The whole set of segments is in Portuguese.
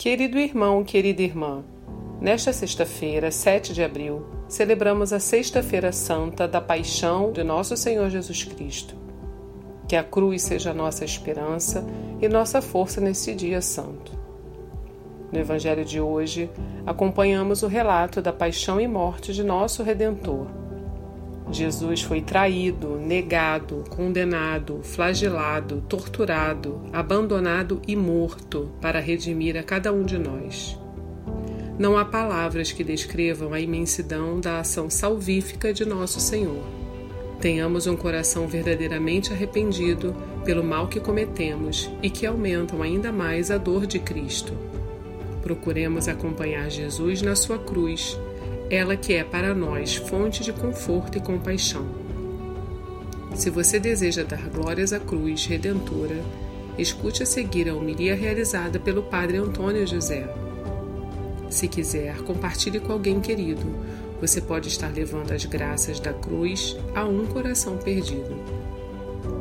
Querido irmão, querida irmã, nesta sexta-feira, 7 de abril, celebramos a Sexta-feira Santa da Paixão de Nosso Senhor Jesus Cristo. Que a cruz seja nossa esperança e nossa força neste dia santo. No Evangelho de hoje, acompanhamos o relato da paixão e morte de nosso Redentor. Jesus foi traído, negado, condenado, flagelado, torturado, abandonado e morto para redimir a cada um de nós. Não há palavras que descrevam a imensidão da ação salvífica de nosso Senhor. Tenhamos um coração verdadeiramente arrependido pelo mal que cometemos e que aumentam ainda mais a dor de Cristo. Procuremos acompanhar Jesus na sua cruz ela que é para nós fonte de conforto e compaixão. Se você deseja dar glórias à cruz redentora, escute a seguir a homilia realizada pelo Padre Antônio José. Se quiser, compartilhe com alguém querido. Você pode estar levando as graças da cruz a um coração perdido.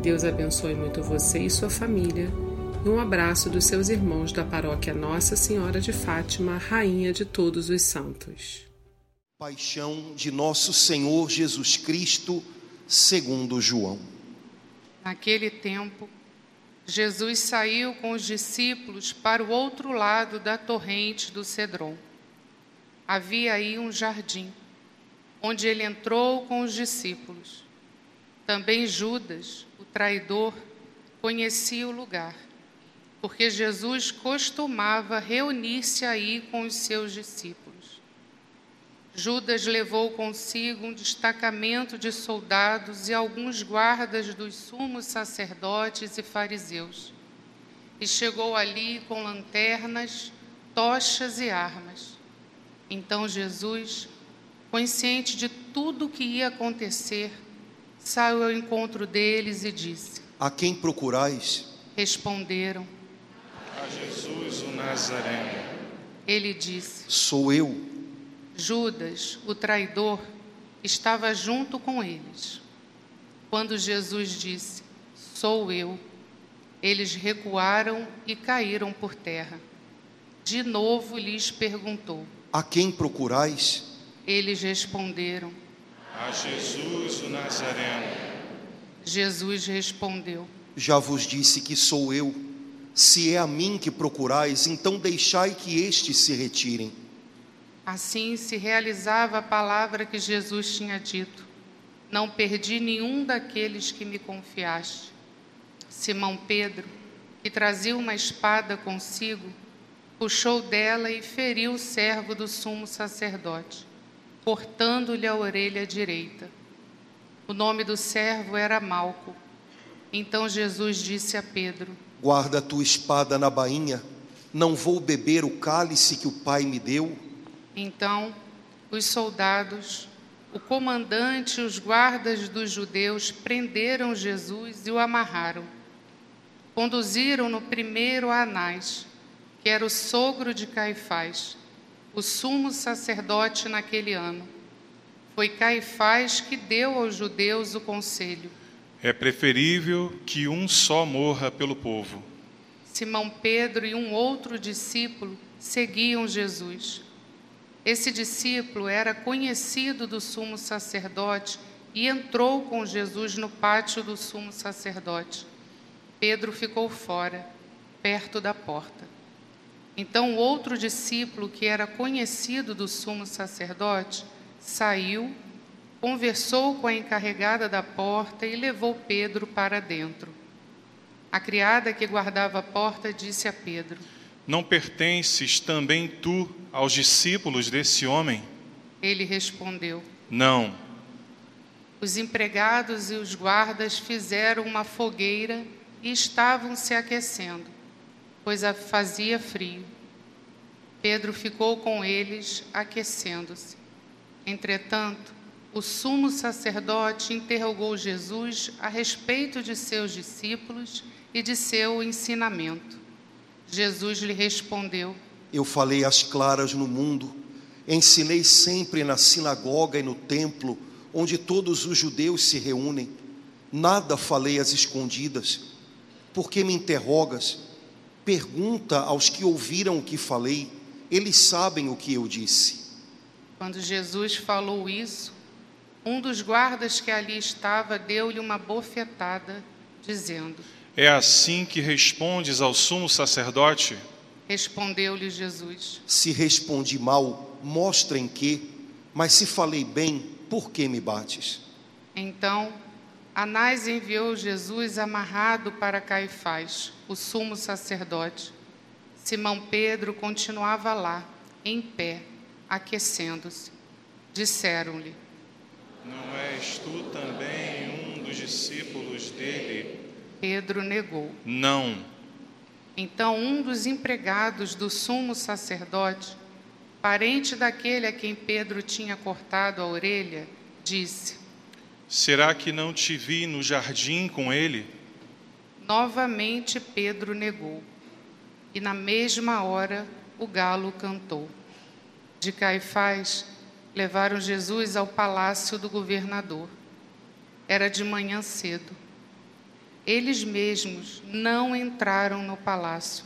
Deus abençoe muito você e sua família. E um abraço dos seus irmãos da paróquia Nossa Senhora de Fátima, Rainha de Todos os Santos. Paixão de nosso Senhor Jesus Cristo, segundo João. Naquele tempo, Jesus saiu com os discípulos para o outro lado da torrente do Cedron. Havia aí um jardim, onde ele entrou com os discípulos. Também Judas, o traidor, conhecia o lugar, porque Jesus costumava reunir-se aí com os seus discípulos. Judas levou consigo um destacamento de soldados e alguns guardas dos sumos sacerdotes e fariseus. E chegou ali com lanternas, tochas e armas. Então Jesus, consciente de tudo o que ia acontecer, saiu ao encontro deles e disse: A quem procurais? Responderam: A Jesus o Nazareno. Ele disse: Sou eu. Judas, o traidor, estava junto com eles. Quando Jesus disse: Sou eu, eles recuaram e caíram por terra. De novo lhes perguntou: A quem procurais? Eles responderam: A Jesus o Nazareno. Jesus respondeu: Já vos disse que sou eu. Se é a mim que procurais, então deixai que estes se retirem. Assim se realizava a palavra que Jesus tinha dito: Não perdi nenhum daqueles que me confiaste. Simão Pedro, que trazia uma espada consigo, puxou dela e feriu o servo do sumo sacerdote, cortando-lhe a orelha direita. O nome do servo era Malco. Então Jesus disse a Pedro: Guarda a tua espada na bainha, não vou beber o cálice que o Pai me deu. Então, os soldados, o comandante e os guardas dos judeus prenderam Jesus e o amarraram. Conduziram-no primeiro a Anás, que era o sogro de Caifás, o sumo sacerdote naquele ano. Foi Caifás que deu aos judeus o conselho. É preferível que um só morra pelo povo. Simão Pedro e um outro discípulo seguiam Jesus. Esse discípulo era conhecido do sumo sacerdote e entrou com Jesus no pátio do sumo sacerdote. Pedro ficou fora, perto da porta. Então, outro discípulo, que era conhecido do sumo sacerdote, saiu, conversou com a encarregada da porta e levou Pedro para dentro. A criada que guardava a porta disse a Pedro: Não pertences também tu aos discípulos desse homem? Ele respondeu: Não. Os empregados e os guardas fizeram uma fogueira e estavam se aquecendo, pois fazia frio. Pedro ficou com eles, aquecendo-se. Entretanto, o sumo sacerdote interrogou Jesus a respeito de seus discípulos e de seu ensinamento. Jesus lhe respondeu: Eu falei às claras no mundo, ensinei sempre na sinagoga e no templo, onde todos os judeus se reúnem. Nada falei às escondidas. Por que me interrogas? Pergunta aos que ouviram o que falei, eles sabem o que eu disse. Quando Jesus falou isso, um dos guardas que ali estava deu-lhe uma bofetada, dizendo: É assim que respondes ao sumo sacerdote? Respondeu-lhe Jesus: Se respondi mal, mostrem que, mas se falei bem, por que me bates? Então, Anás enviou Jesus amarrado para Caifás, o sumo sacerdote. Simão Pedro continuava lá, em pé, aquecendo-se. Disseram-lhe: Não és tu também um dos discípulos dele? Pedro negou. Não. Então um dos empregados do sumo sacerdote, parente daquele a quem Pedro tinha cortado a orelha, disse: Será que não te vi no jardim com ele? Novamente Pedro negou. E na mesma hora o galo cantou. De Caifás levaram Jesus ao palácio do governador. Era de manhã cedo. Eles mesmos não entraram no palácio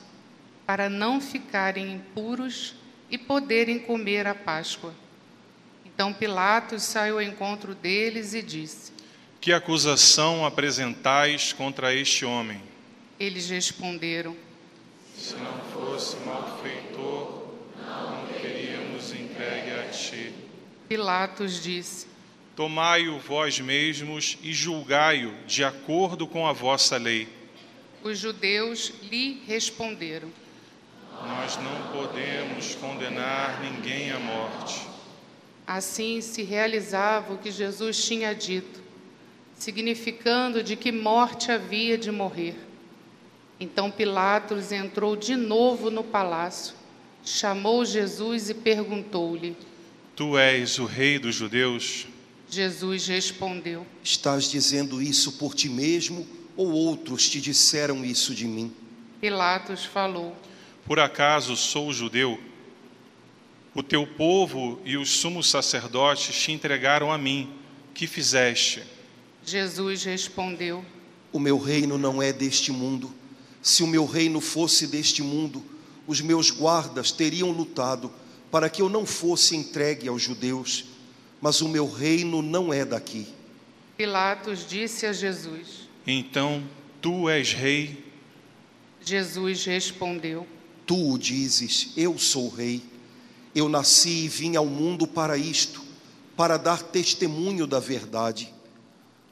para não ficarem impuros e poderem comer a Páscoa. Então Pilatos saiu ao encontro deles e disse: Que acusação apresentais contra este homem? Eles responderam: Se não fosse malfeitor, não teríamos entregue a ti. Pilatos disse: Tomai-o vós mesmos e julgai-o de acordo com a vossa lei. Os judeus lhe responderam: Nós não podemos condenar ninguém à morte. Assim se realizava o que Jesus tinha dito, significando de que morte havia de morrer. Então Pilatos entrou de novo no palácio, chamou Jesus e perguntou-lhe: Tu és o rei dos judeus? Jesus respondeu: Estás dizendo isso por ti mesmo ou outros te disseram isso de mim? Pilatos falou: Por acaso sou judeu? O teu povo e os sumos sacerdotes te entregaram a mim. Que fizeste? Jesus respondeu: O meu reino não é deste mundo. Se o meu reino fosse deste mundo, os meus guardas teriam lutado para que eu não fosse entregue aos judeus. Mas o meu reino não é daqui. Pilatos disse a Jesus: Então tu és rei? Jesus respondeu: Tu o dizes, eu sou rei. Eu nasci e vim ao mundo para isto, para dar testemunho da verdade.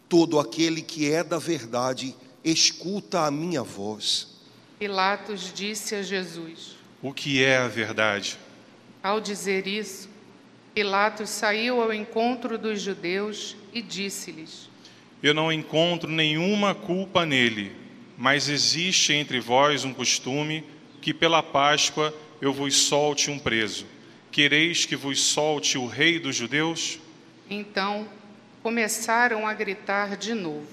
Todo aquele que é da verdade, escuta a minha voz. Pilatos disse a Jesus: O que é a verdade? Ao dizer isso, Pilatos saiu ao encontro dos judeus e disse-lhes: Eu não encontro nenhuma culpa nele, mas existe entre vós um costume que pela Páscoa eu vos solte um preso. Quereis que vos solte o rei dos judeus? Então começaram a gritar de novo.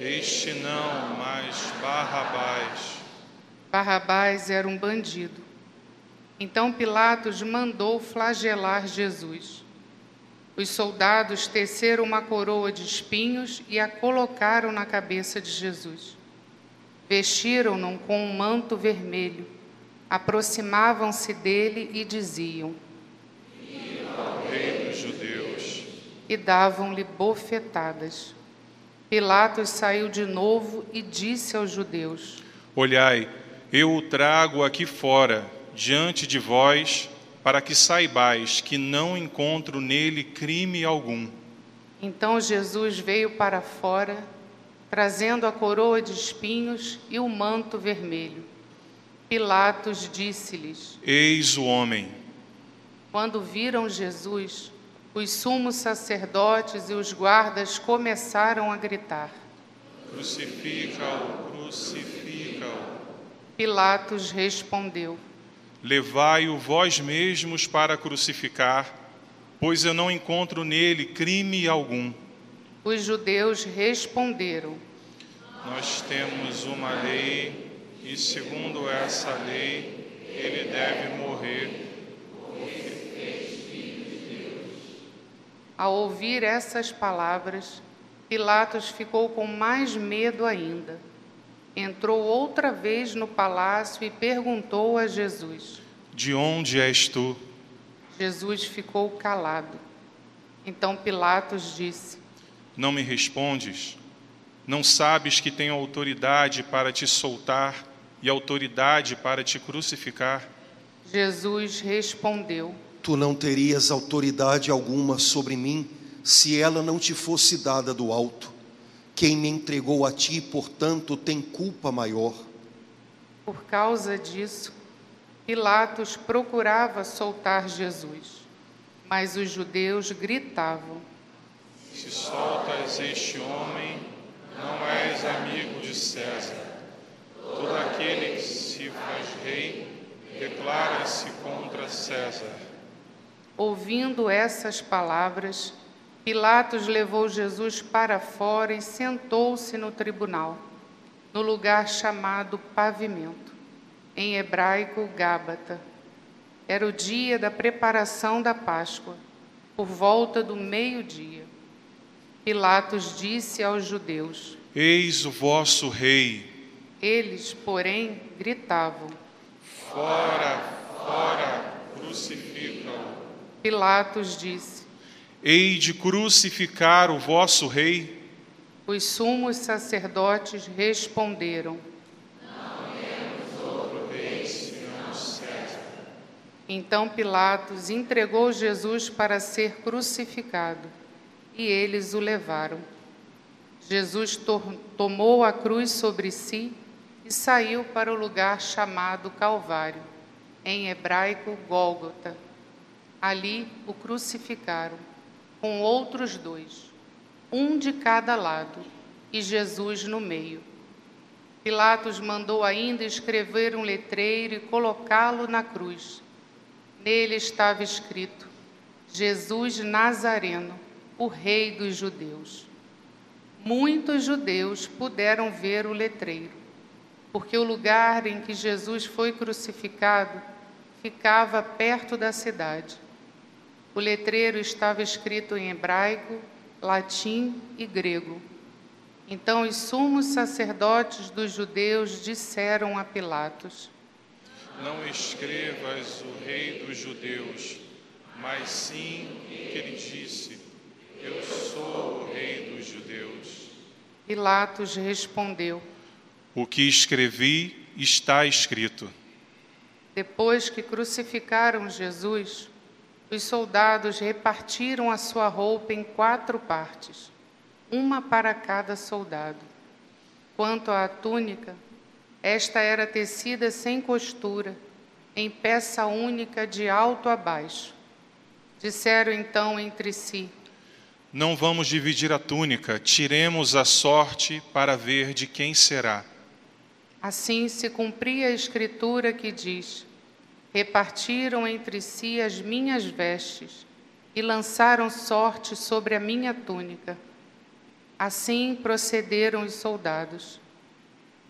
Este não, mas Barrabás. Barrabás era um bandido. Então Pilatos mandou flagelar Jesus. Os soldados teceram uma coroa de espinhos e a colocaram na cabeça de Jesus. Vestiram-no com um manto vermelho, aproximavam-se dele e diziam: Rei dos judeus. E davam-lhe bofetadas. Pilatos saiu de novo e disse aos judeus: Olhai, eu o trago aqui fora, diante de vós, para que saibais que não encontro nele crime algum. Então Jesus veio para fora, trazendo a coroa de espinhos e o manto vermelho. Pilatos disse-lhes: Eis o homem. Quando viram Jesus, os sumos sacerdotes e os guardas começaram a gritar. Crucifica-o, crucifica-o. Pilatos respondeu: Levai-o vós mesmos para crucificar, pois eu não encontro nele crime algum. Os judeus responderam: Nós temos uma lei, e segundo essa lei, ele deve morrer. Ao ouvir essas palavras, Pilatos ficou com mais medo ainda. Entrou outra vez no palácio e perguntou a Jesus: De onde és tu? Jesus ficou calado. Então Pilatos disse: Não me respondes? Não sabes que tenho autoridade para te soltar e autoridade para te crucificar? Jesus respondeu: Tu não terias autoridade alguma sobre mim se ela não te fosse dada do alto. Quem me entregou a ti, portanto, tem culpa maior. Por causa disso, Pilatos procurava soltar Jesus, mas os judeus gritavam: Se soltas este homem, não és amigo de César. Todo aquele que se faz rei declara-se contra César. Ouvindo essas palavras, Pilatos levou Jesus para fora e sentou-se no tribunal, no lugar chamado Pavimento, em hebraico Gábata. Era o dia da preparação da Páscoa, por volta do meio-dia. Pilatos disse aos judeus: Eis o vosso rei. Eles, porém, gritavam: Fora, fora, crucifica-o. Pilatos disse: Hei de crucificar o vosso rei? Os sumos sacerdotes responderam: Então Pilatos entregou Jesus para ser crucificado, e eles o levaram. Jesus to- tomou a cruz sobre si e saiu para o lugar chamado Calvário, em hebraico Gólgota. Ali o crucificaram, com outros dois, um de cada lado, e Jesus no meio. Pilatos mandou ainda escrever um letreiro e colocá-lo na cruz. Nele estava escrito: Jesus Nazareno, o Rei dos Judeus. Muitos judeus puderam ver o letreiro, porque o lugar em que Jesus foi crucificado ficava perto da cidade. O letreiro estava escrito em hebraico, latim e grego. Então os sumos sacerdotes dos judeus disseram a Pilatos: Não escrevas o rei dos judeus, mas sim que ele disse: Eu sou o rei dos judeus. Pilatos respondeu: O que escrevi está escrito. Depois que crucificaram Jesus, os soldados repartiram a sua roupa em quatro partes, uma para cada soldado. Quanto à túnica, esta era tecida sem costura, em peça única de alto a baixo. Disseram então entre si: Não vamos dividir a túnica, tiremos a sorte para ver de quem será. Assim se cumpria a escritura que diz: Repartiram entre si as minhas vestes e lançaram sorte sobre a minha túnica. Assim procederam os soldados.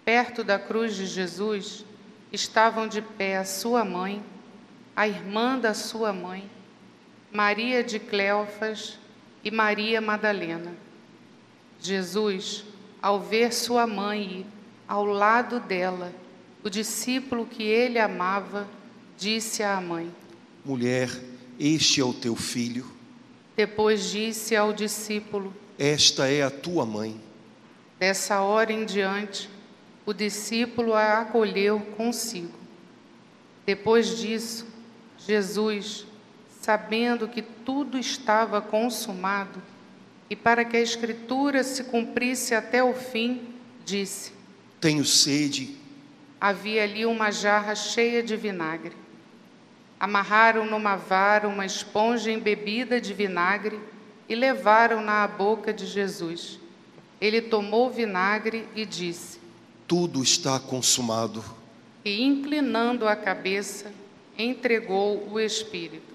Perto da cruz de Jesus estavam de pé a sua mãe, a irmã da sua mãe, Maria de Cleofas e Maria Madalena. Jesus, ao ver sua mãe e, ao lado dela, o discípulo que ele amava, disse à mãe. Mulher, este é o teu filho, Depois disse ao discípulo: esta é a tua mãe. Dessa hora em diante, o discípulo a acolheu consigo. Depois disso, Jesus, sabendo que tudo estava consumado, e para que a Escritura se cumprisse até o fim, disse: Tenho sede. Havia ali uma jarra cheia de vinagre. Amarraram numa vara uma esponja embebida de vinagre e levaram-na à boca de Jesus. Ele tomou o vinagre e disse: Tudo está consumado. E inclinando a cabeça, entregou o Espírito.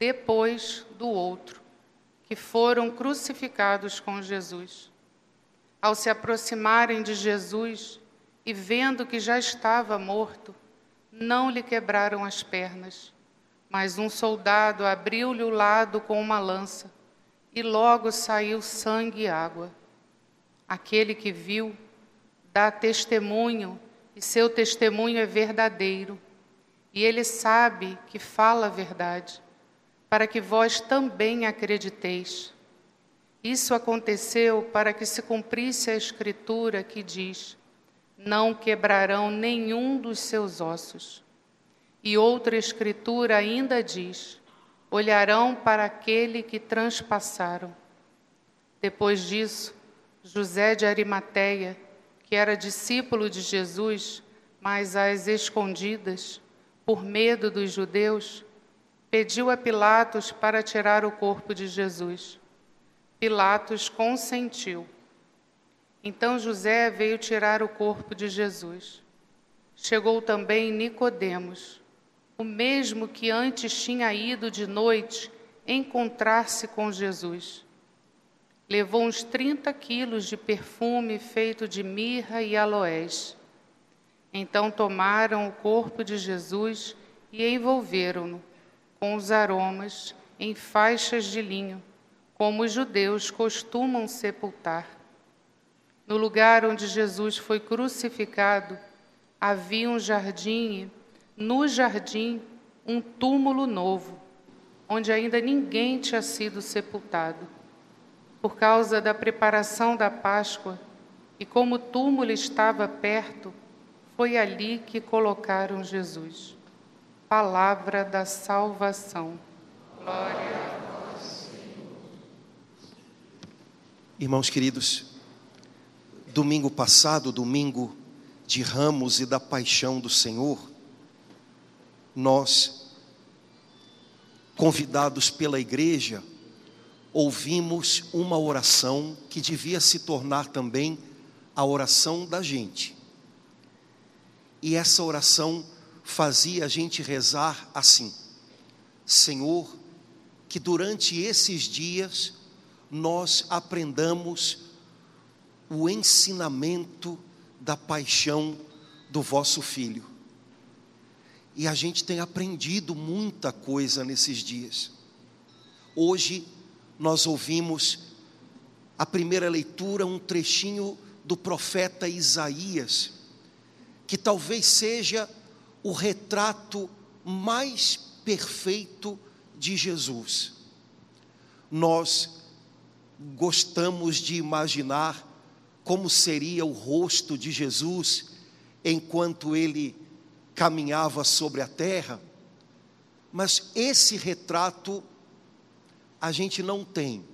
depois do outro, que foram crucificados com Jesus. Ao se aproximarem de Jesus e vendo que já estava morto, não lhe quebraram as pernas, mas um soldado abriu-lhe o lado com uma lança e logo saiu sangue e água. Aquele que viu dá testemunho e seu testemunho é verdadeiro, e ele sabe que fala a verdade para que vós também acrediteis. Isso aconteceu para que se cumprisse a Escritura que diz: Não quebrarão nenhum dos seus ossos. E outra Escritura ainda diz: Olharão para aquele que transpassaram. Depois disso, José de Arimateia, que era discípulo de Jesus, mas às escondidas, por medo dos judeus, pediu a Pilatos para tirar o corpo de Jesus. Pilatos consentiu. Então José veio tirar o corpo de Jesus. Chegou também Nicodemos, o mesmo que antes tinha ido de noite encontrar-se com Jesus. Levou uns 30 quilos de perfume feito de mirra e aloés. Então tomaram o corpo de Jesus e envolveram-no com os aromas em faixas de linho, como os judeus costumam sepultar. No lugar onde Jesus foi crucificado, havia um jardim e, no jardim, um túmulo novo, onde ainda ninguém tinha sido sepultado. Por causa da preparação da Páscoa, e como o túmulo estava perto, foi ali que colocaram Jesus palavra da salvação. Glória a vós, Irmãos queridos, domingo passado, domingo de Ramos e da Paixão do Senhor, nós, convidados pela igreja, ouvimos uma oração que devia se tornar também a oração da gente. E essa oração fazia a gente rezar assim: Senhor, que durante esses dias nós aprendamos o ensinamento da paixão do vosso filho. E a gente tem aprendido muita coisa nesses dias. Hoje nós ouvimos a primeira leitura, um trechinho do profeta Isaías, que talvez seja o retrato mais perfeito de Jesus. Nós gostamos de imaginar como seria o rosto de Jesus enquanto ele caminhava sobre a terra, mas esse retrato a gente não tem.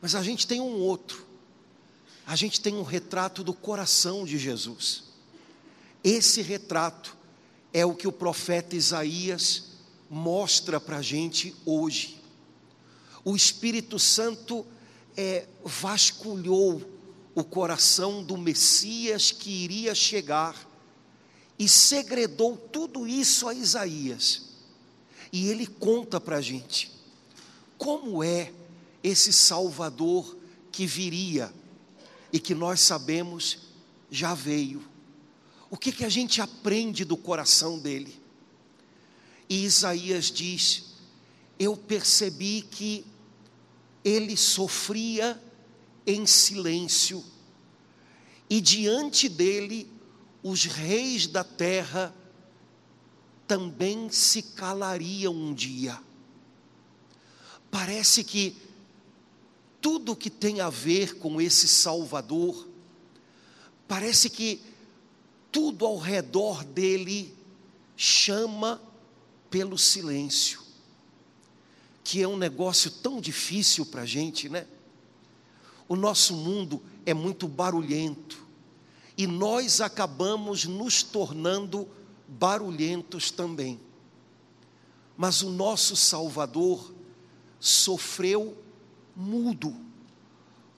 Mas a gente tem um outro. A gente tem um retrato do coração de Jesus. Esse retrato é o que o profeta Isaías mostra para a gente hoje. O Espírito Santo é, vasculhou o coração do Messias que iria chegar e segredou tudo isso a Isaías. E ele conta para a gente como é esse Salvador que viria e que nós sabemos já veio o que, que a gente aprende do coração dele? E Isaías diz: Eu percebi que ele sofria em silêncio, e diante dele os reis da terra também se calariam um dia. Parece que tudo que tem a ver com esse Salvador, parece que tudo ao redor dele chama pelo silêncio. que é um negócio tão difícil para a gente, né? O nosso mundo é muito barulhento e nós acabamos nos tornando barulhentos também. Mas o nosso Salvador sofreu mudo,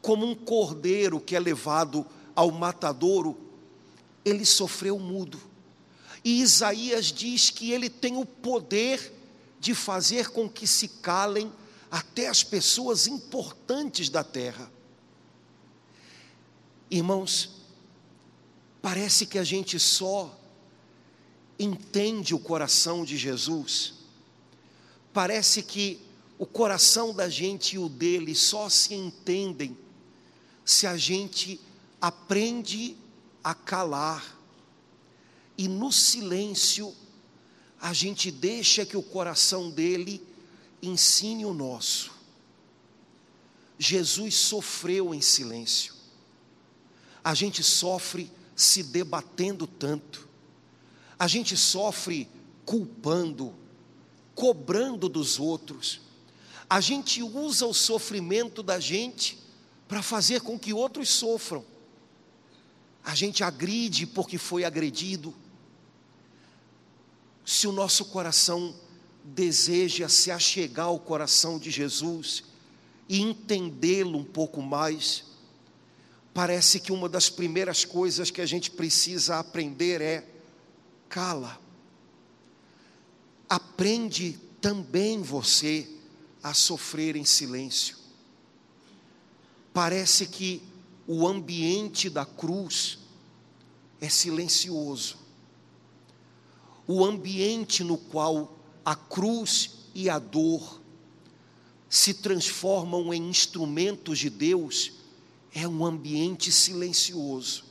como um cordeiro que é levado ao matadouro, ele sofreu mudo. E Isaías diz que ele tem o poder de fazer com que se calem até as pessoas importantes da terra. Irmãos, parece que a gente só entende o coração de Jesus, parece que o coração da gente e o dele só se entendem se a gente aprende a calar e no silêncio a gente deixa que o coração dele ensine o nosso. Jesus sofreu em silêncio. A gente sofre se debatendo tanto. A gente sofre culpando, cobrando dos outros. A gente usa o sofrimento da gente para fazer com que outros sofram. A gente agride porque foi agredido se o nosso coração deseja se achegar ao coração de Jesus e entendê-lo um pouco mais, parece que uma das primeiras coisas que a gente precisa aprender é cala. Aprende também você a sofrer em silêncio. Parece que o ambiente da cruz é silencioso o ambiente no qual a cruz e a dor se transformam em instrumentos de Deus é um ambiente silencioso.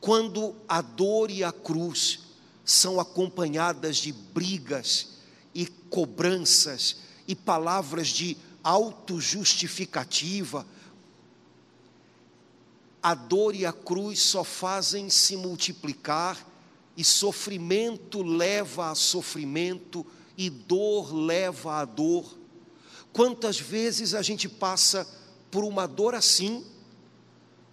Quando a dor e a cruz são acompanhadas de brigas e cobranças e palavras de autojustificativa, a dor e a cruz só fazem se multiplicar e sofrimento leva a sofrimento, e dor leva a dor. Quantas vezes a gente passa por uma dor assim,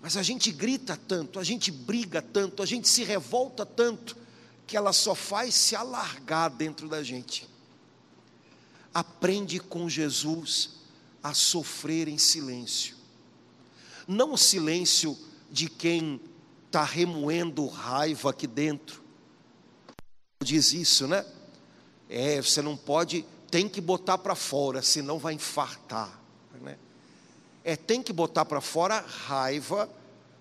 mas a gente grita tanto, a gente briga tanto, a gente se revolta tanto, que ela só faz se alargar dentro da gente. Aprende com Jesus a sofrer em silêncio, não o silêncio de quem está remoendo raiva aqui dentro, diz isso, né? É, você não pode, tem que botar para fora, senão vai infartar, né? É, tem que botar para fora raiva,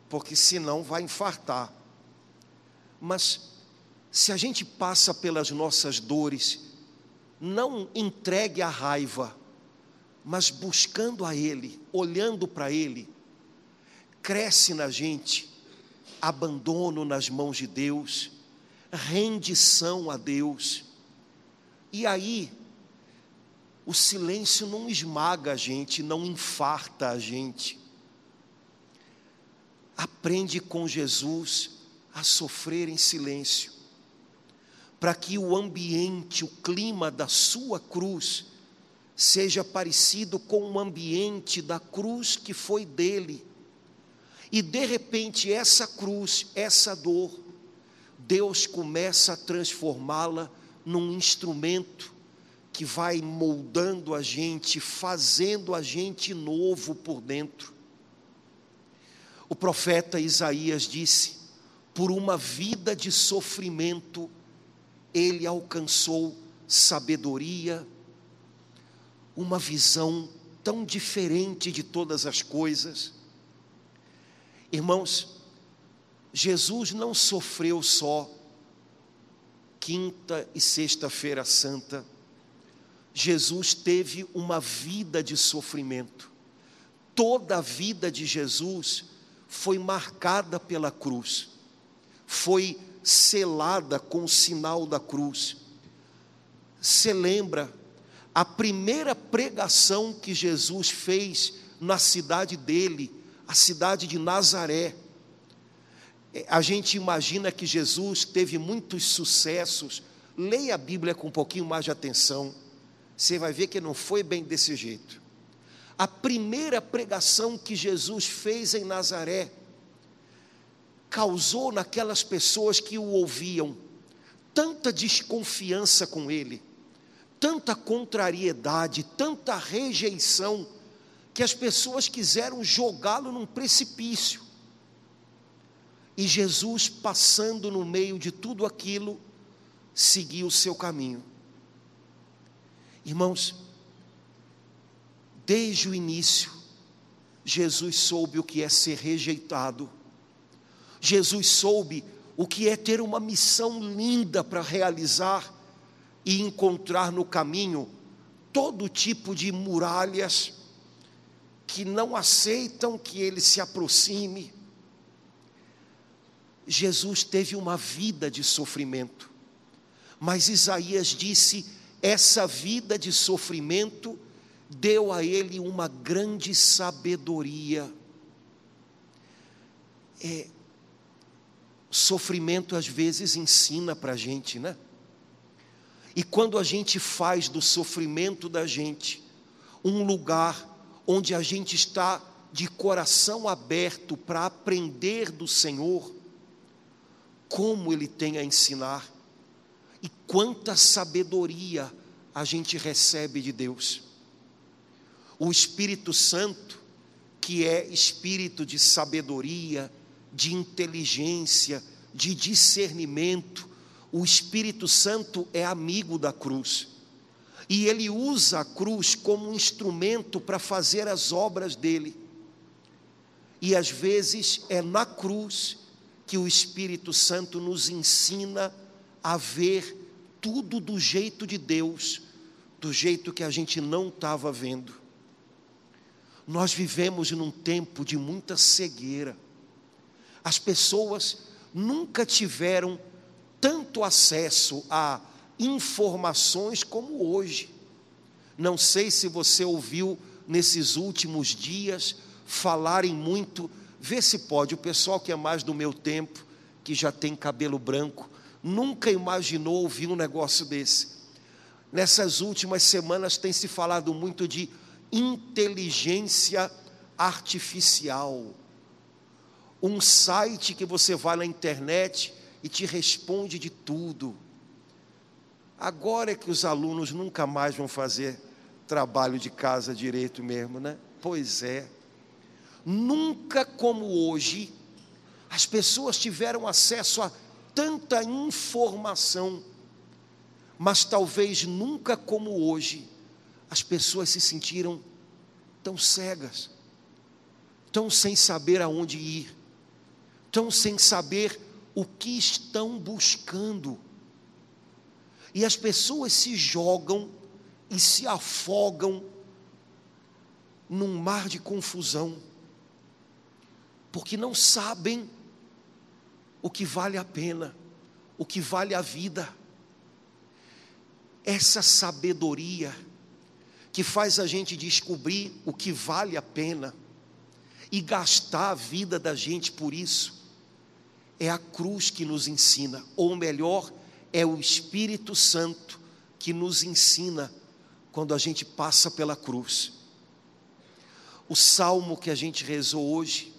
porque senão vai infartar. Mas se a gente passa pelas nossas dores, não entregue a raiva, mas buscando a Ele, olhando para Ele, cresce na gente abandono nas mãos de Deus rendição a Deus. E aí, o silêncio não esmaga a gente, não infarta a gente. Aprende com Jesus a sofrer em silêncio, para que o ambiente, o clima da sua cruz, seja parecido com o ambiente da cruz que foi dele. E de repente, essa cruz, essa dor, Deus começa a transformá-la num instrumento que vai moldando a gente, fazendo a gente novo por dentro. O profeta Isaías disse: por uma vida de sofrimento, ele alcançou sabedoria, uma visão tão diferente de todas as coisas. Irmãos, Jesus não sofreu só quinta e sexta-feira santa. Jesus teve uma vida de sofrimento. Toda a vida de Jesus foi marcada pela cruz, foi selada com o sinal da cruz. Você lembra a primeira pregação que Jesus fez na cidade dele, a cidade de Nazaré a gente imagina que Jesus teve muitos sucessos. Leia a Bíblia com um pouquinho mais de atenção. você vai ver que não foi bem desse jeito. A primeira pregação que Jesus fez em Nazaré causou naquelas pessoas que o ouviam tanta desconfiança com ele, tanta contrariedade, tanta rejeição, que as pessoas quiseram jogá-lo num precipício. E Jesus, passando no meio de tudo aquilo, seguiu o seu caminho. Irmãos, desde o início, Jesus soube o que é ser rejeitado, Jesus soube o que é ter uma missão linda para realizar e encontrar no caminho todo tipo de muralhas que não aceitam que ele se aproxime. Jesus teve uma vida de sofrimento, mas Isaías disse: essa vida de sofrimento deu a ele uma grande sabedoria. É, sofrimento às vezes ensina para a gente, né? E quando a gente faz do sofrimento da gente um lugar onde a gente está de coração aberto para aprender do Senhor, como Ele tem a ensinar e quanta sabedoria a gente recebe de Deus. O Espírito Santo, que é espírito de sabedoria, de inteligência, de discernimento, o Espírito Santo é amigo da cruz. E ele usa a cruz como um instrumento para fazer as obras dele. E às vezes é na cruz que o Espírito Santo nos ensina a ver tudo do jeito de Deus, do jeito que a gente não estava vendo. Nós vivemos num tempo de muita cegueira. As pessoas nunca tiveram tanto acesso a informações como hoje. Não sei se você ouviu nesses últimos dias falarem muito, vê se pode, o pessoal que é mais do meu tempo, que já tem cabelo branco, nunca imaginou ouvir um negócio desse. Nessas últimas semanas tem se falado muito de inteligência artificial. Um site que você vai na internet e te responde de tudo Agora é que os alunos nunca mais vão fazer trabalho de casa direito mesmo, né? Pois é. Nunca como hoje as pessoas tiveram acesso a tanta informação, mas talvez nunca como hoje as pessoas se sentiram tão cegas, tão sem saber aonde ir, tão sem saber o que estão buscando e as pessoas se jogam e se afogam num mar de confusão, porque não sabem o que vale a pena, o que vale a vida. Essa sabedoria que faz a gente descobrir o que vale a pena e gastar a vida da gente por isso, é a cruz que nos ensina, ou melhor, é o Espírito Santo que nos ensina quando a gente passa pela cruz. O salmo que a gente rezou hoje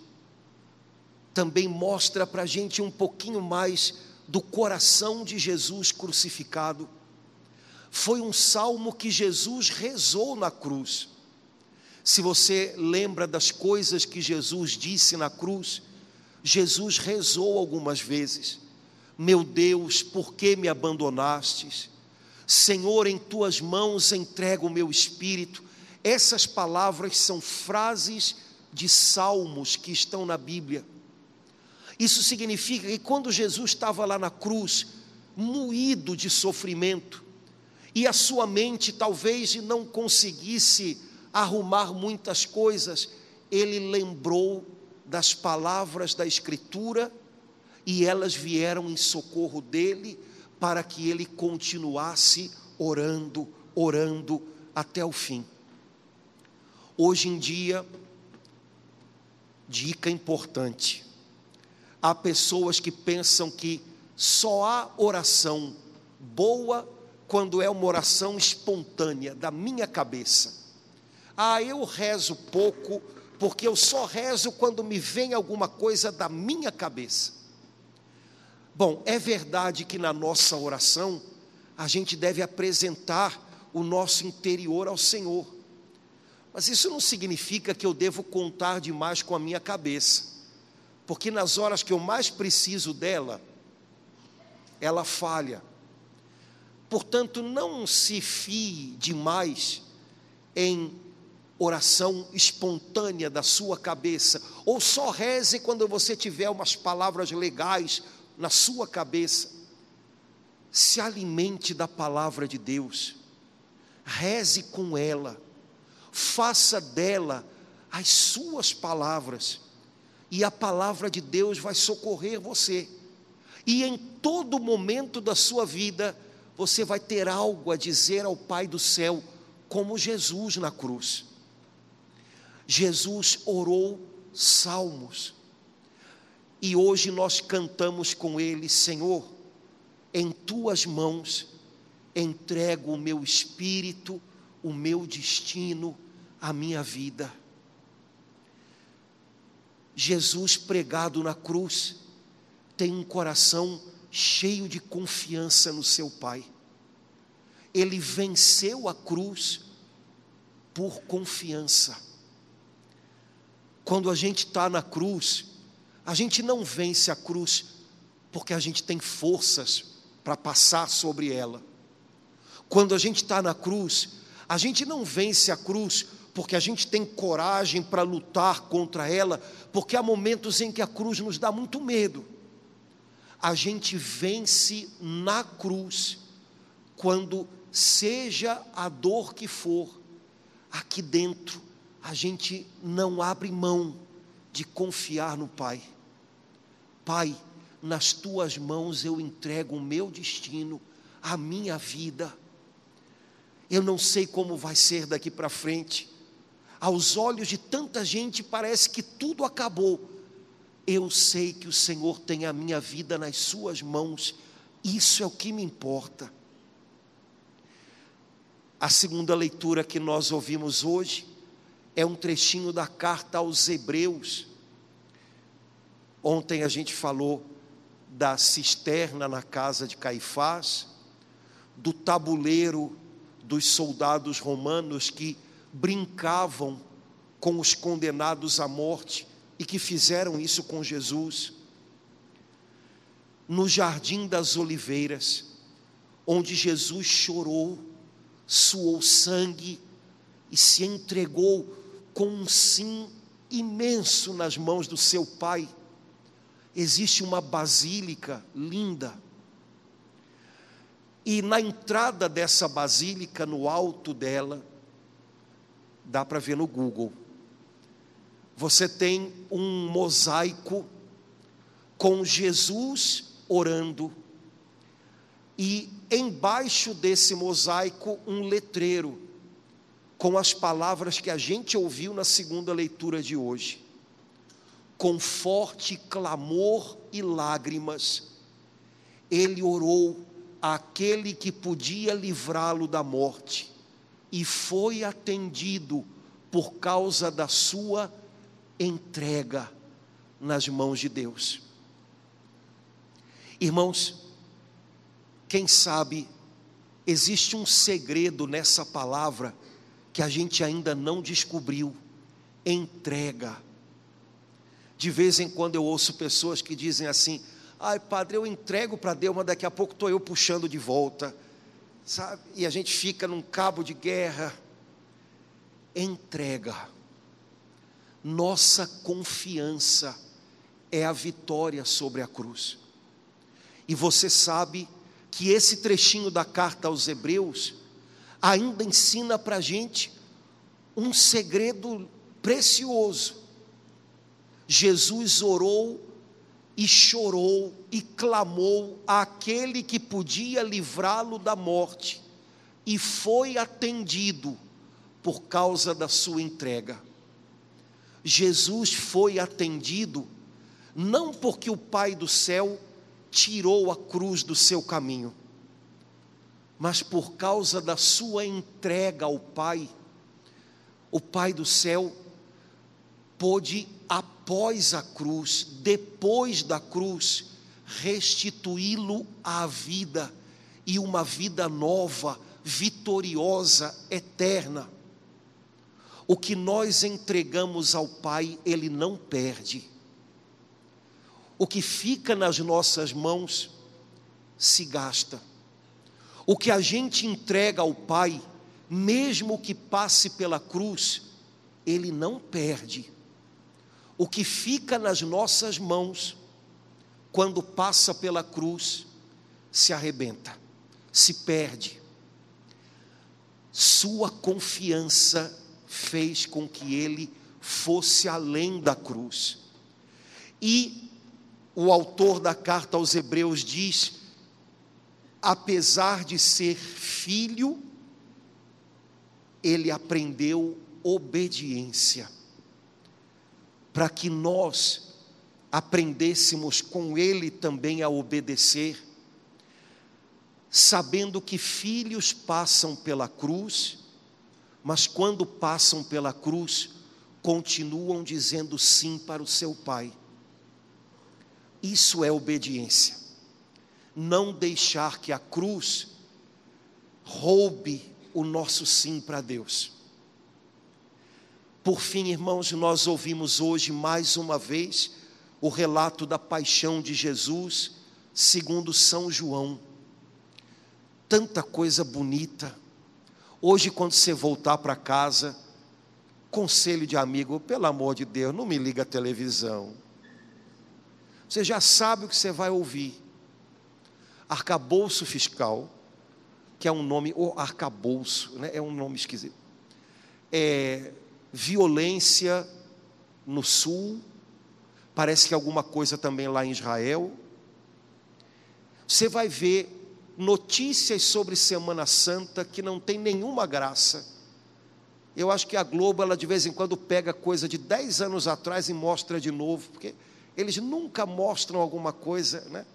também mostra para a gente um pouquinho mais do coração de Jesus crucificado. Foi um salmo que Jesus rezou na cruz. Se você lembra das coisas que Jesus disse na cruz, Jesus rezou algumas vezes. Meu Deus, por que me abandonastes? Senhor, em tuas mãos entrego o meu espírito. Essas palavras são frases de salmos que estão na Bíblia. Isso significa que quando Jesus estava lá na cruz, moído de sofrimento, e a sua mente talvez não conseguisse arrumar muitas coisas, ele lembrou das palavras da Escritura e elas vieram em socorro dele para que ele continuasse orando, orando até o fim. Hoje em dia, dica importante: há pessoas que pensam que só há oração boa quando é uma oração espontânea da minha cabeça. Ah, eu rezo pouco, porque eu só rezo quando me vem alguma coisa da minha cabeça. Bom, é verdade que na nossa oração a gente deve apresentar o nosso interior ao Senhor. Mas isso não significa que eu devo contar demais com a minha cabeça, porque nas horas que eu mais preciso dela, ela falha. Portanto, não se fie demais em oração espontânea da sua cabeça, ou só reze quando você tiver umas palavras legais na sua cabeça. Se alimente da palavra de Deus, reze com ela, faça dela as suas palavras, e a palavra de Deus vai socorrer você. E em todo momento da sua vida, você vai ter algo a dizer ao Pai do céu, como Jesus na cruz. Jesus orou salmos, e hoje nós cantamos com ele, Senhor, em tuas mãos entrego o meu espírito, o meu destino, a minha vida. Jesus pregado na cruz tem um coração cheio de confiança no seu Pai. Ele venceu a cruz por confiança. Quando a gente está na cruz, a gente não vence a cruz porque a gente tem forças para passar sobre ela. Quando a gente está na cruz, a gente não vence a cruz porque a gente tem coragem para lutar contra ela, porque há momentos em que a cruz nos dá muito medo. A gente vence na cruz quando, seja a dor que for, aqui dentro a gente não abre mão de confiar no Pai. Pai, nas tuas mãos eu entrego o meu destino, a minha vida. Eu não sei como vai ser daqui para frente, aos olhos de tanta gente parece que tudo acabou. Eu sei que o Senhor tem a minha vida nas Suas mãos, isso é o que me importa. A segunda leitura que nós ouvimos hoje é um trechinho da carta aos Hebreus. Ontem a gente falou da cisterna na casa de Caifás, do tabuleiro dos soldados romanos que brincavam com os condenados à morte e que fizeram isso com Jesus. No jardim das oliveiras, onde Jesus chorou, suou sangue e se entregou com um sim imenso nas mãos do seu Pai. Existe uma basílica linda. E na entrada dessa basílica, no alto dela, dá para ver no Google. Você tem um mosaico com Jesus orando e embaixo desse mosaico um letreiro com as palavras que a gente ouviu na segunda leitura de hoje. Com forte clamor e lágrimas, ele orou àquele que podia livrá-lo da morte e foi atendido por causa da sua entrega nas mãos de Deus. Irmãos, quem sabe existe um segredo nessa palavra que a gente ainda não descobriu: entrega. De vez em quando eu ouço pessoas que dizem assim: ai, padre, eu entrego para Deus, mas daqui a pouco estou eu puxando de volta sabe? E a gente fica num cabo de guerra. Entrega. Nossa confiança é a vitória sobre a cruz. E você sabe que esse trechinho da carta aos Hebreus ainda ensina para a gente um segredo precioso. Jesus orou e chorou e clamou àquele que podia livrá-lo da morte, e foi atendido por causa da sua entrega. Jesus foi atendido não porque o Pai do céu tirou a cruz do seu caminho, mas por causa da sua entrega ao Pai, o Pai do céu pôde, após a cruz, depois da cruz, restituí-lo à vida e uma vida nova, vitoriosa, eterna. O que nós entregamos ao Pai, Ele não perde. O que fica nas nossas mãos se gasta. O que a gente entrega ao Pai, mesmo que passe pela cruz, Ele não perde. O que fica nas nossas mãos, quando passa pela cruz, se arrebenta, se perde. Sua confiança fez com que ele fosse além da cruz. E o autor da carta aos Hebreus diz: apesar de ser filho, ele aprendeu obediência, para que nós aprendêssemos com ele também a obedecer, sabendo que filhos passam pela cruz, mas quando passam pela cruz, continuam dizendo sim para o seu pai. Isso é obediência. Não deixar que a cruz roube o nosso sim para Deus. Por fim, irmãos, nós ouvimos hoje mais uma vez o relato da paixão de Jesus, segundo São João. Tanta coisa bonita. Hoje, quando você voltar para casa, conselho de amigo, pelo amor de Deus, não me liga a televisão. Você já sabe o que você vai ouvir. Arcabouço fiscal, que é um nome, ou arcabouço, né? é um nome esquisito. É, violência no sul, Parece que alguma coisa também lá em Israel. Você vai ver notícias sobre Semana Santa que não tem nenhuma graça. Eu acho que a Globo, ela de vez em quando pega coisa de 10 anos atrás e mostra de novo, porque eles nunca mostram alguma coisa, né?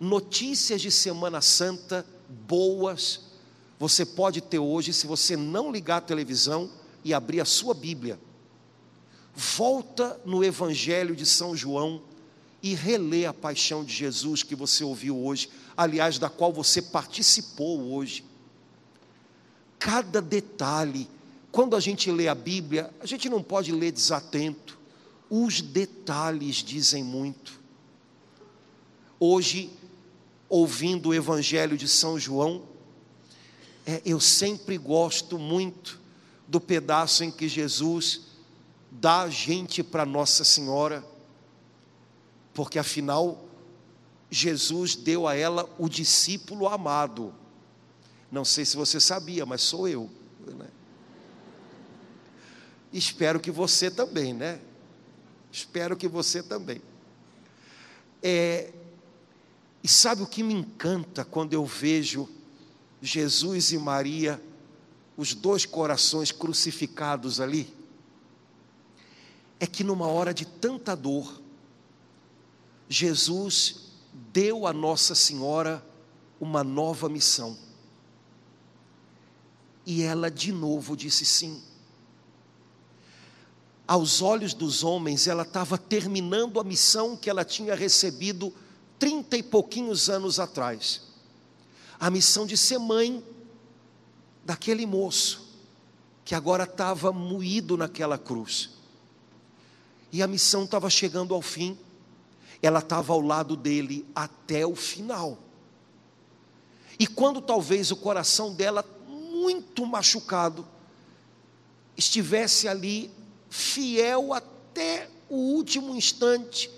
Notícias de Semana Santa boas, você pode ter hoje se você não ligar a televisão e abrir a sua Bíblia. Volta no Evangelho de São João e relê a paixão de Jesus que você ouviu hoje, aliás, da qual você participou hoje. Cada detalhe, quando a gente lê a Bíblia, a gente não pode ler desatento, os detalhes dizem muito. Hoje, ouvindo o Evangelho de São João, é, eu sempre gosto muito do pedaço em que Jesus dá gente para Nossa Senhora, porque afinal, Jesus deu a ela o discípulo amado. Não sei se você sabia, mas sou eu. Né? Espero que você também, né? Espero que você também. É, e sabe o que me encanta quando eu vejo Jesus e Maria, os dois corações crucificados ali? é que numa hora de tanta dor, Jesus deu a Nossa Senhora uma nova missão. E ela de novo disse sim. Aos olhos dos homens, ela estava terminando a missão que ela tinha recebido trinta e pouquinhos anos atrás a missão de ser mãe daquele moço que agora estava moído naquela cruz e a missão estava chegando ao fim, ela estava ao lado dele até o final. E quando talvez o coração dela, muito machucado, estivesse ali, fiel até o último instante,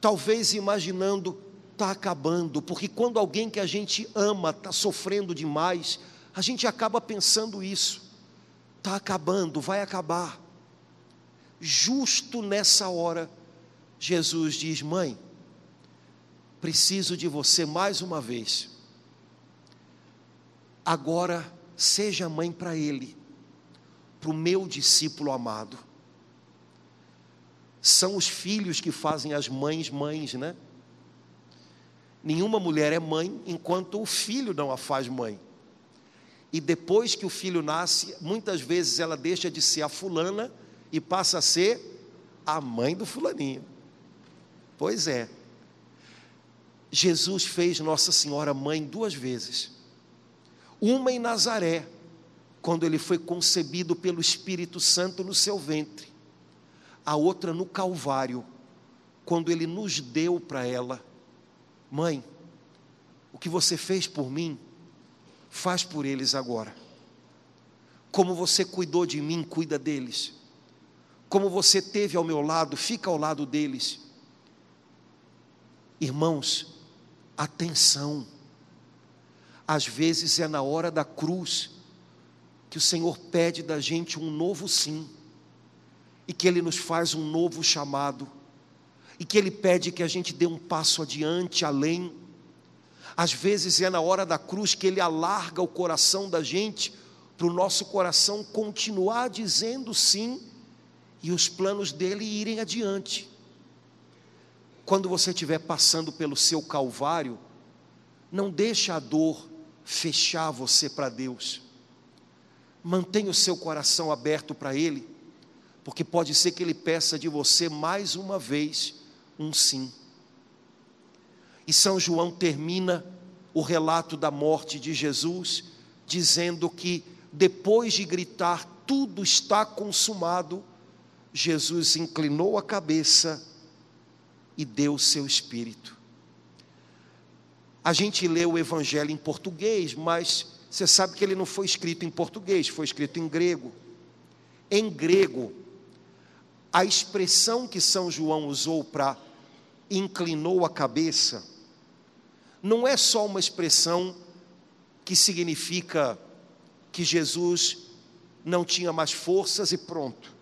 talvez imaginando, está acabando, porque quando alguém que a gente ama está sofrendo demais, a gente acaba pensando isso, está acabando, vai acabar justo nessa hora, Jesus diz: Mãe, preciso de você mais uma vez. Agora, seja mãe para ele, para o meu discípulo amado. São os filhos que fazem as mães mães, né? Nenhuma mulher é mãe enquanto o filho não a faz mãe. E depois que o filho nasce, muitas vezes ela deixa de ser a fulana e passa a ser a mãe do fulaninho. Pois é. Jesus fez Nossa Senhora mãe duas vezes. Uma em Nazaré, quando ele foi concebido pelo Espírito Santo no seu ventre. A outra no Calvário, quando ele nos deu para ela. Mãe, o que você fez por mim, faz por eles agora. Como você cuidou de mim, cuida deles. Como você teve ao meu lado, fica ao lado deles. Irmãos, atenção. Às vezes é na hora da cruz que o Senhor pede da gente um novo sim, e que Ele nos faz um novo chamado, e que Ele pede que a gente dê um passo adiante, além às vezes é na hora da cruz que Ele alarga o coração da gente, para o nosso coração continuar dizendo sim e os planos dele irem adiante. Quando você estiver passando pelo seu calvário, não deixe a dor fechar você para Deus. Mantenha o seu coração aberto para Ele, porque pode ser que Ele peça de você mais uma vez um sim. E São João termina o relato da morte de Jesus, dizendo que depois de gritar, tudo está consumado, Jesus inclinou a cabeça e deu o seu espírito. A gente lê o evangelho em português, mas você sabe que ele não foi escrito em português, foi escrito em grego. Em grego, a expressão que São João usou para inclinou a cabeça não é só uma expressão que significa que Jesus não tinha mais forças e pronto.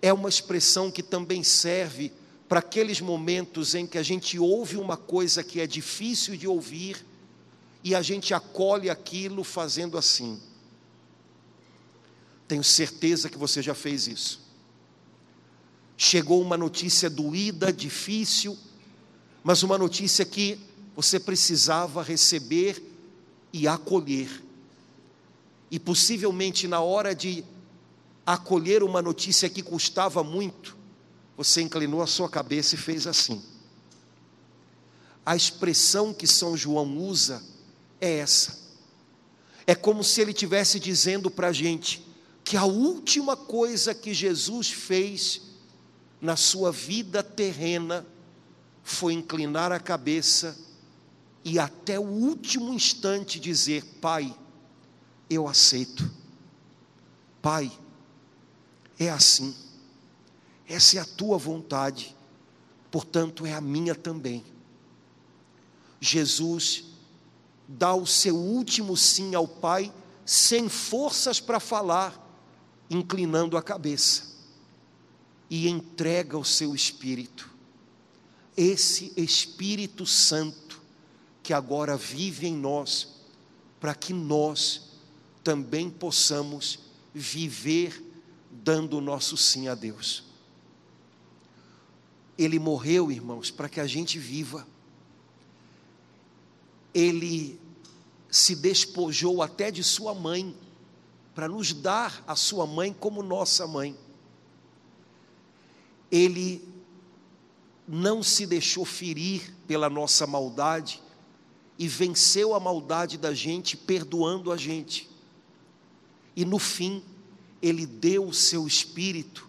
É uma expressão que também serve para aqueles momentos em que a gente ouve uma coisa que é difícil de ouvir e a gente acolhe aquilo fazendo assim. Tenho certeza que você já fez isso. Chegou uma notícia doída, difícil, mas uma notícia que você precisava receber e acolher. E possivelmente na hora de acolher uma notícia que custava muito, você inclinou a sua cabeça e fez assim. A expressão que São João usa é essa. É como se ele estivesse dizendo para a gente que a última coisa que Jesus fez na sua vida terrena foi inclinar a cabeça e até o último instante dizer: Pai, eu aceito. Pai, é assim. Essa é a tua vontade, portanto é a minha também. Jesus dá o seu último sim ao Pai, sem forças para falar, inclinando a cabeça, e entrega o seu Espírito esse Espírito Santo que agora vive em nós, para que nós também possamos viver dando o nosso sim a Deus. Ele morreu, irmãos, para que a gente viva. Ele se despojou até de sua mãe, para nos dar a sua mãe como nossa mãe. Ele não se deixou ferir pela nossa maldade e venceu a maldade da gente, perdoando a gente. E no fim, ele deu o seu espírito,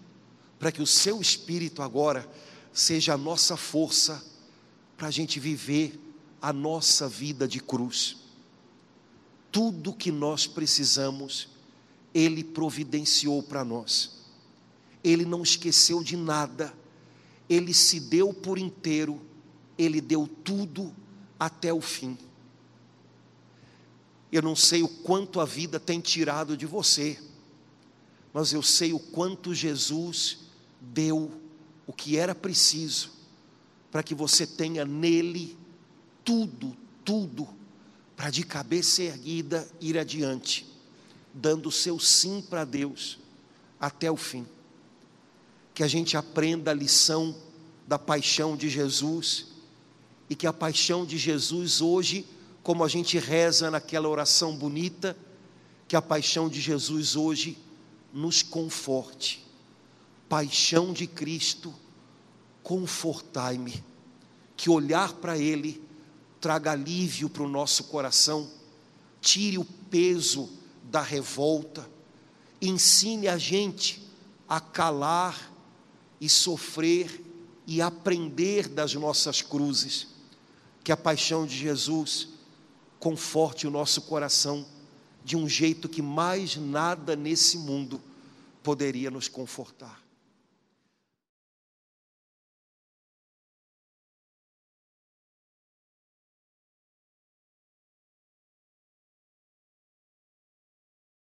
para que o seu espírito agora seja a nossa força para a gente viver a nossa vida de cruz. Tudo que nós precisamos, Ele providenciou para nós. Ele não esqueceu de nada ele se deu por inteiro, ele deu tudo até o fim. Eu não sei o quanto a vida tem tirado de você, mas eu sei o quanto Jesus deu o que era preciso para que você tenha nele tudo, tudo, para de cabeça erguida ir adiante, dando o seu sim para Deus até o fim que a gente aprenda a lição da paixão de Jesus e que a paixão de Jesus hoje como a gente reza naquela oração bonita, que a paixão de Jesus hoje nos conforte. Paixão de Cristo, confortai-me. Que olhar para Ele traga alívio para o nosso coração, tire o peso da revolta, ensine a gente a calar e sofrer e aprender das nossas cruzes. Que a paixão de Jesus conforte o nosso coração de um jeito que mais nada nesse mundo poderia nos confortar.